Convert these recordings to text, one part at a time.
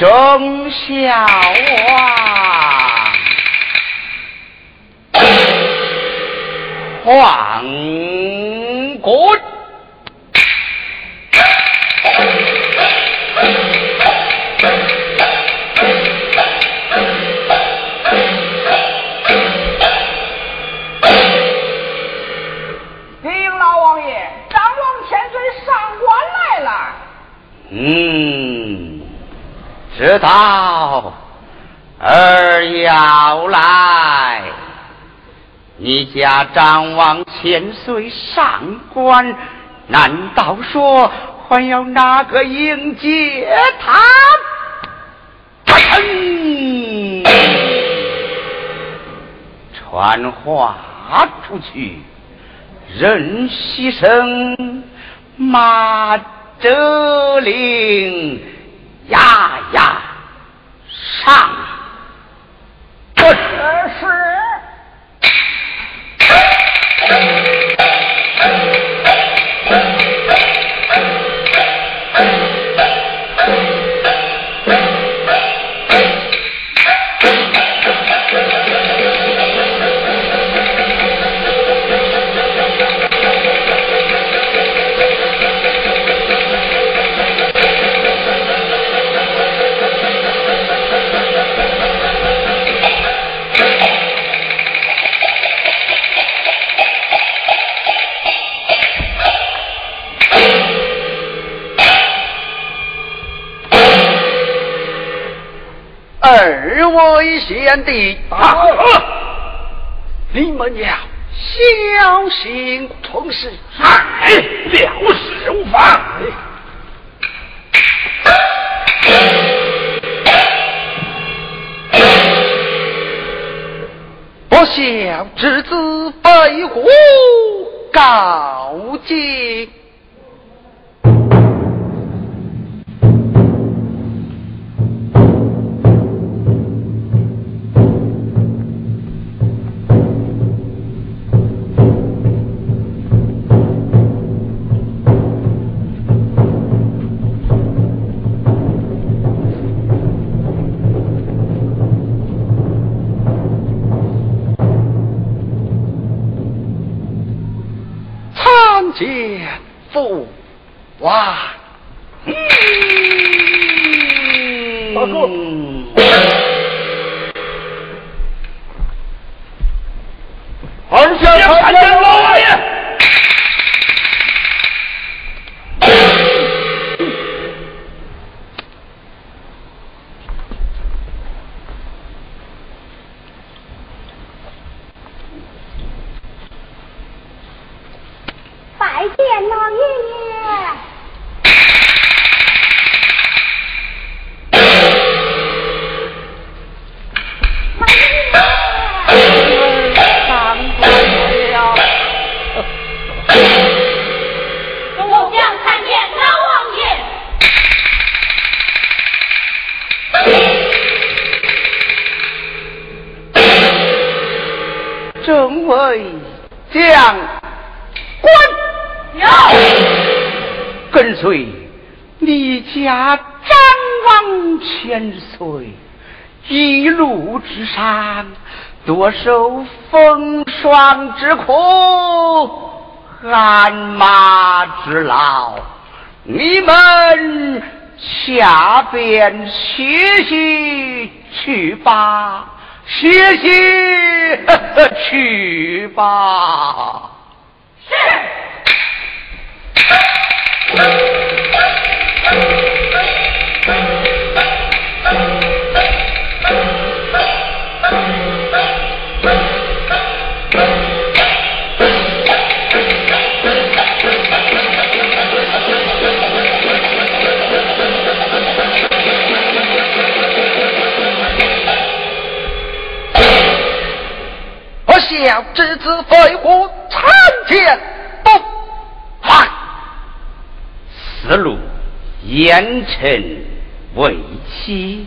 忠孝王国。知道儿要来，你家张王千岁上官，难道说还要哪个迎接他？传话出去，任牺牲马。哲林呀呀上，这是。贤弟，你们要小心从事，哎，了事无妨。不孝之子被虎告诫。受风霜之苦，鞍马之劳。你们下边歇息去吧，歇息去吧。是。子飞虎参见不来。此路严惩为妻，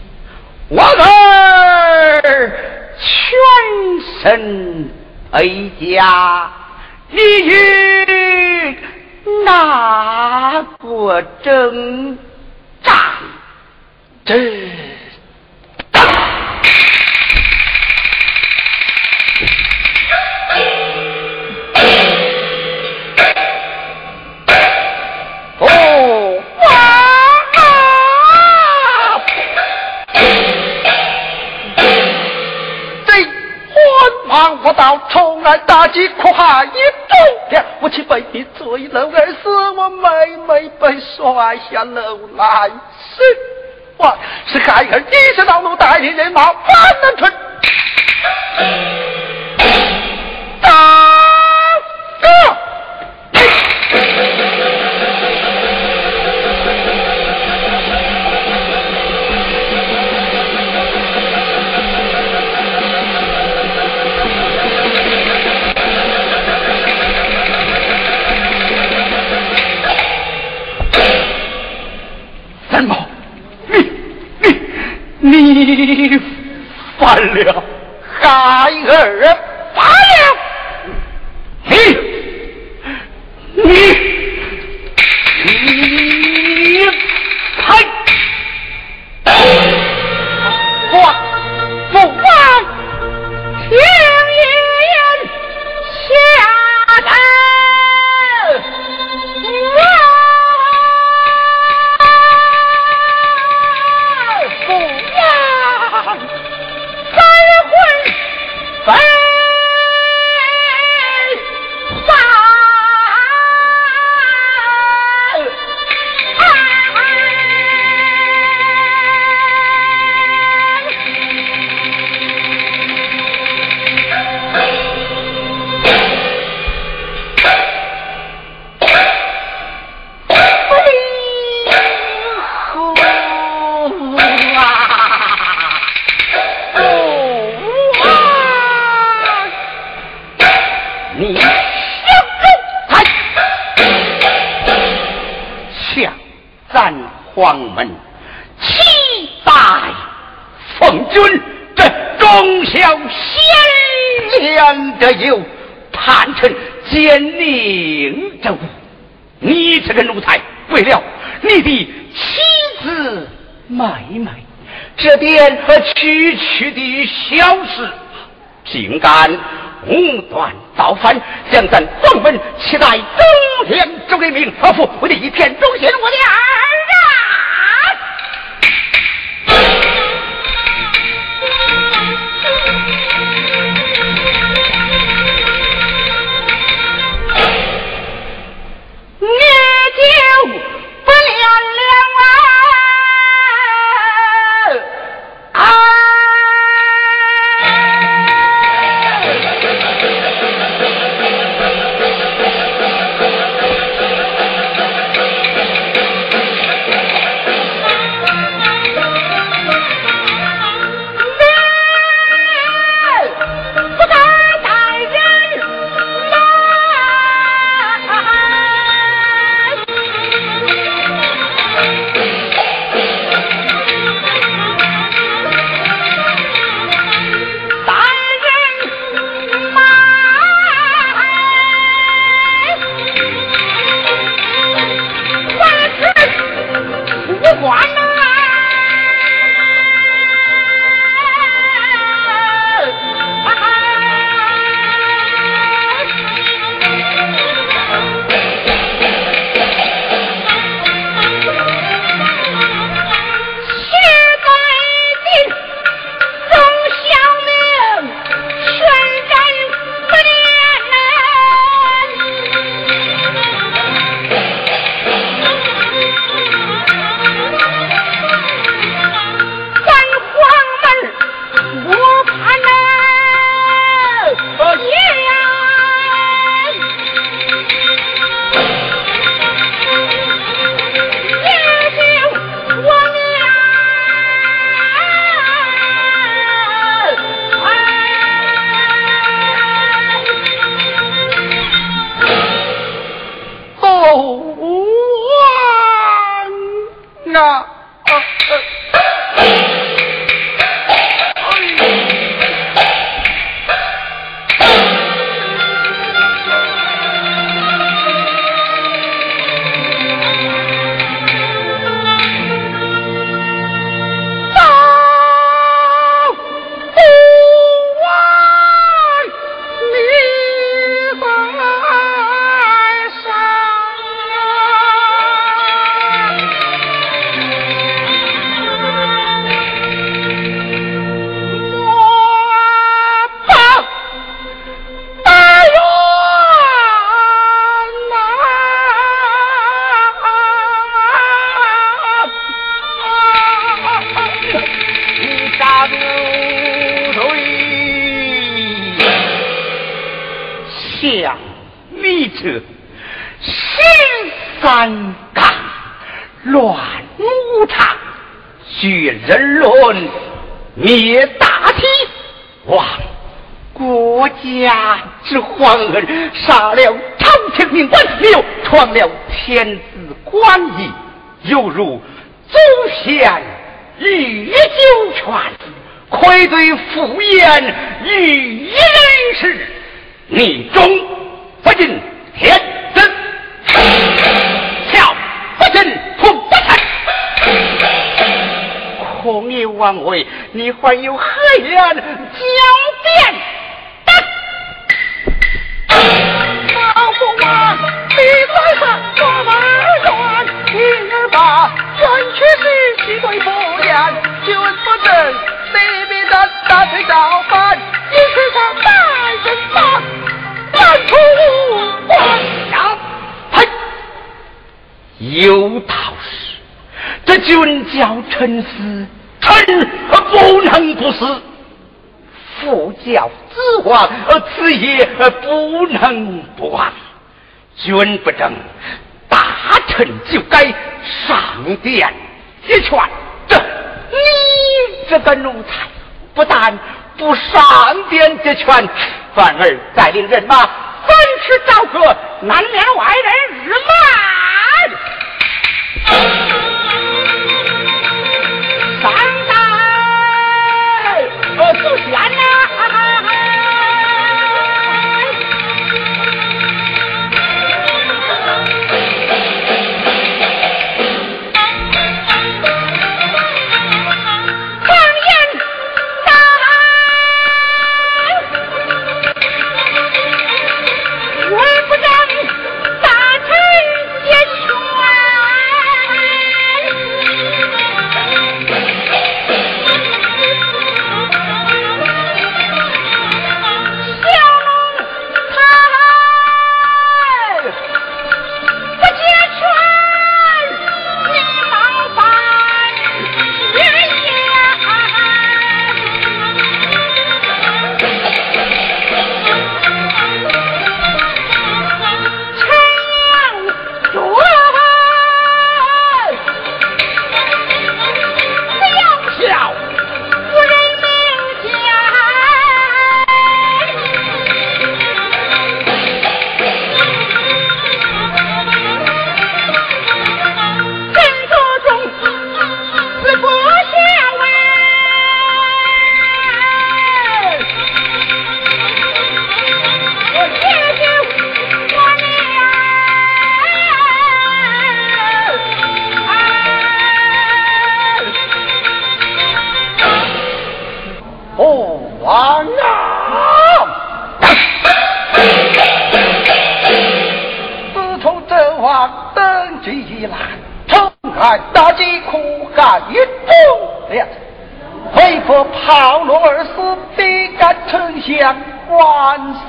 我儿全身哀家，你与哪国征战？这。到重案打击苦海一中天，我岂被你坠楼而死？我妹妹被摔下楼来，死我是孩儿你是老奴，带领人马翻南村。三毛，你你你犯了，孩儿。子妹妹，这点区区的小事，竟敢武断造反，将咱宗门期待中天周为名，何父为了一片忠心，我的儿。儿。十三纲，乱无常，绝人伦，灭大体，亡国家之皇恩，杀了朝廷命官，又创了天子官仪，犹如祖先御酒泉，愧对父言，于人世，逆中不敬天子，跳不敬不臣，孔有王位，你还有何言狡辩？老父啊，你在上我们冤，今儿把冤屈是几对不言，君不正，你必然大罪照办，你是上大人马，难出！关呀！嘿，有道是，这君叫臣死，臣不能不死。父教子亡，此也不能不亡。君不正，大臣就该上殿一劝。这你这个奴才，不但不上殿一劝，反而带领人马反吃朝歌，难免外人日骂。上代呃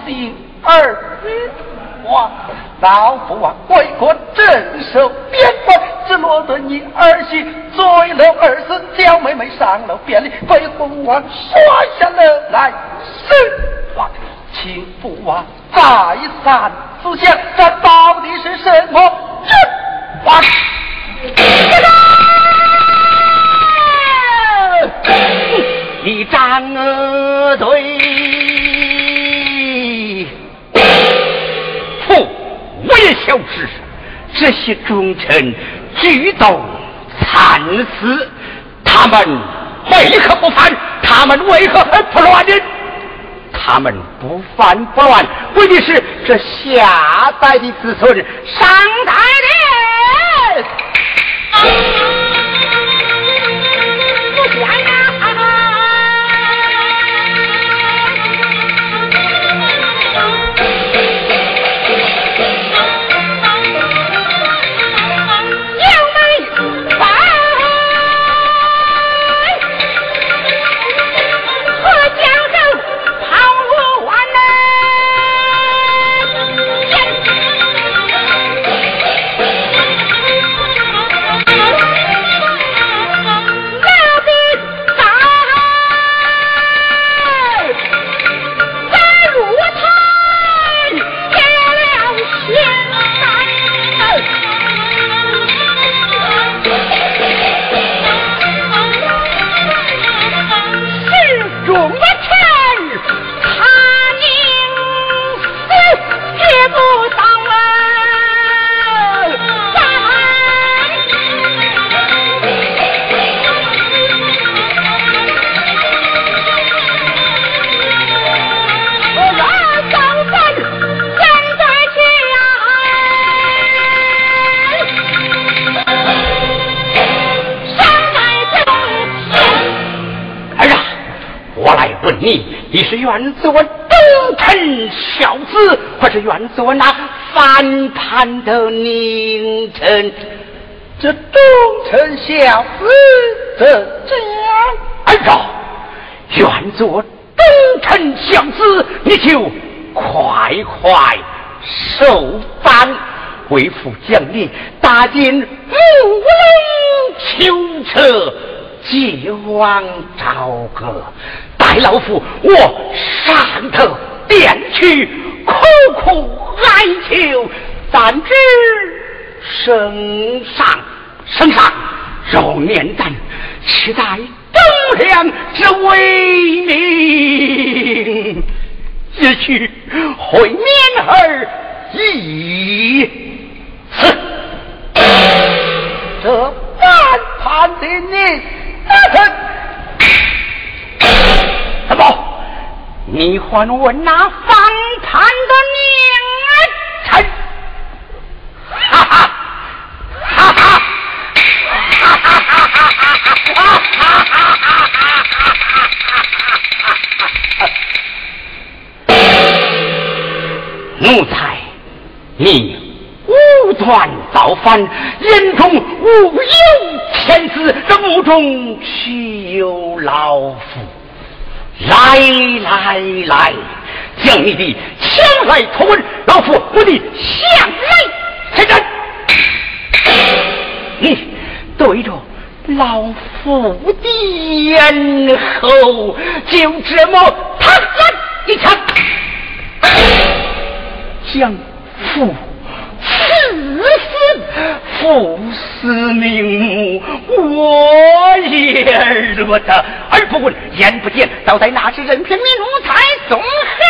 心儿女。王老父王为国镇守边关，只落得你儿媳坠楼而死，小妹妹上楼便离，被父王摔下楼来身亡。请父王再三思想，这到底是什么人王？你张呃对，我也晓知，这些忠臣举刀惨死，他们为何不反？他们为何不乱呢？他们不反不乱，为的是这下代的子孙，上台的。愿做忠臣孝子，还是愿做那反叛的佞臣？这忠臣孝子怎讲？按照愿做忠臣孝子，你就快快受榜，为父将你打进木龙囚车，接往朝歌。待老夫我上头殿去，苦苦哀求，但知圣上圣上若念咱期待忠良之威名，也许会免而已此。这反叛的你，大臣。怎么？你还我那反叛的佞臣？哈哈，哈哈，哈哈，哈哈，哈哈，哈哈！奴才，你无端造反，眼中无有天子，这墓中岂有老夫？来来来，将你的枪来托问，老夫我的向来臣人。你对着老夫的咽喉就这么啪一枪，将父。死死父死名目，我也惹得而不问，眼不见，倒在那时任凭民奴才纵汉。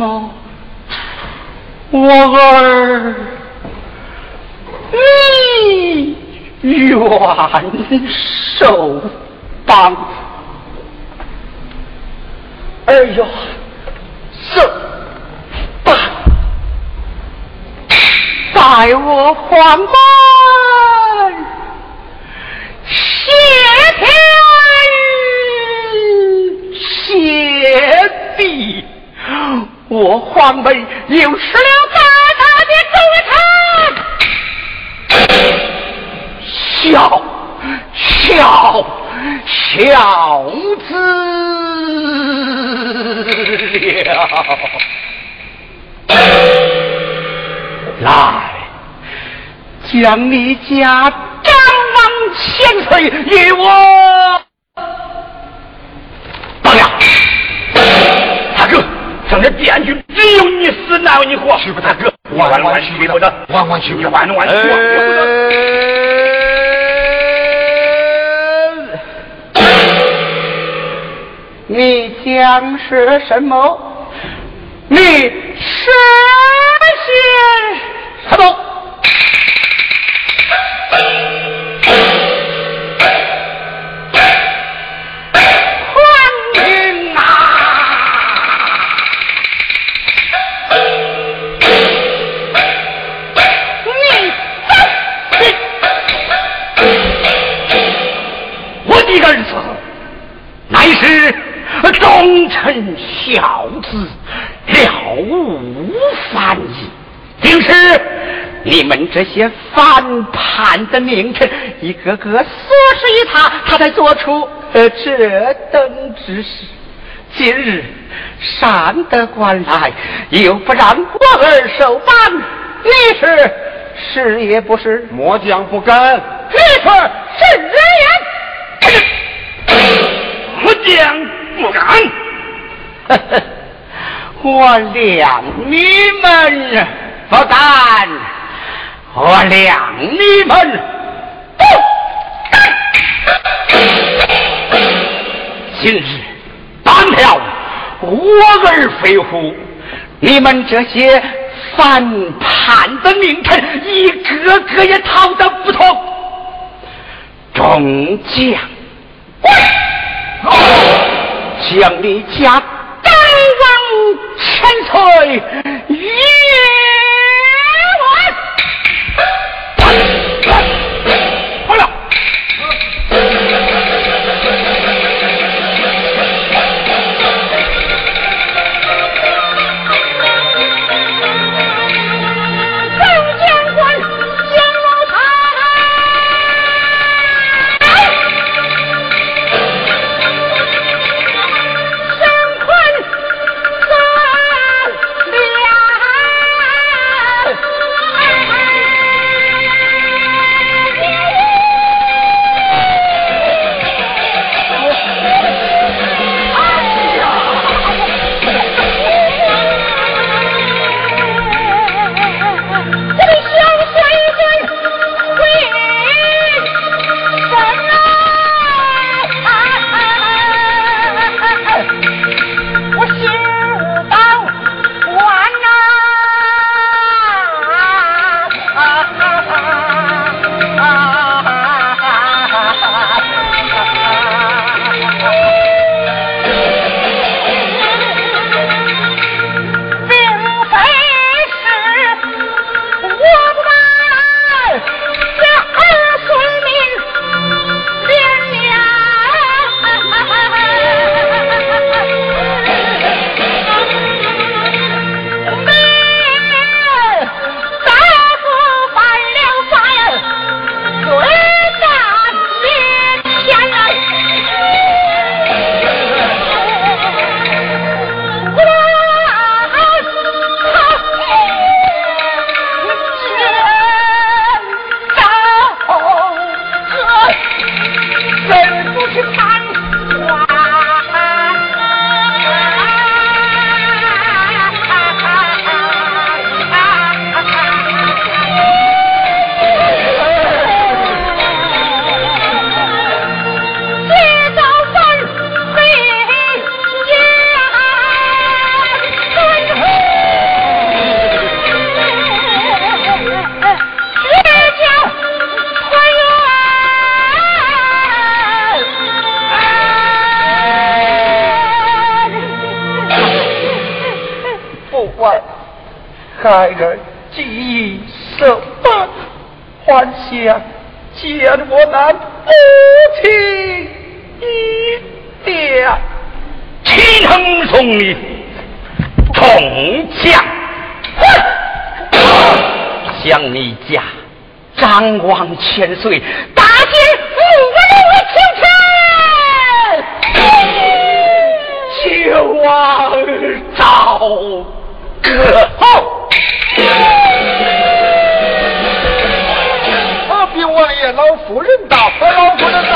怎么，我儿你愿受绑？哎呦，受绑，在我皇门我皇门又失了大大的忠臣，小小小子了。来，将你家张王千岁与我整个汴军只有你死，哪有你活？去不大哥，万万去不得，万万去不得，万万去不得。你讲是什么？你是些什么？这些反叛的名臣，一个个唆使于他，他才做出呃这等之事。今日上得官来，又不让我儿受办，你是是也不是？末将不敢。你说是人末将不敢。我谅你们不敢，我谅你们不。今日办了我儿飞虎，你们这些反叛的名臣，一个个也逃得不脱。众将，将你家大王千岁，大见父为求臣，求王赵歌后。啊！禀王爷，老夫人到，老夫人到。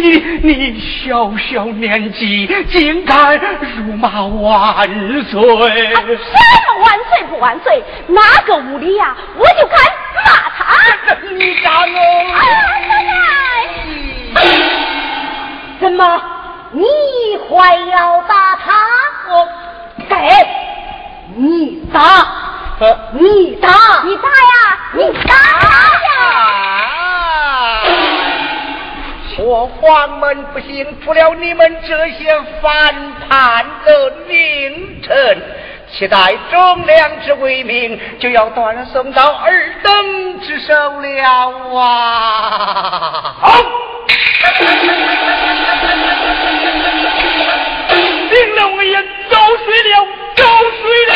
你你小小年纪，竟敢辱骂万岁！什么万岁不万岁？哪个无礼呀？我就敢骂他！你打我！怎么？你还要打他？我给你打！你打，你打呀，你打呀！我黄门不幸负了你们这些反叛的佞臣，期待忠良之威名就要断送到尔等之手了啊！好，领了我也早睡了，早睡了。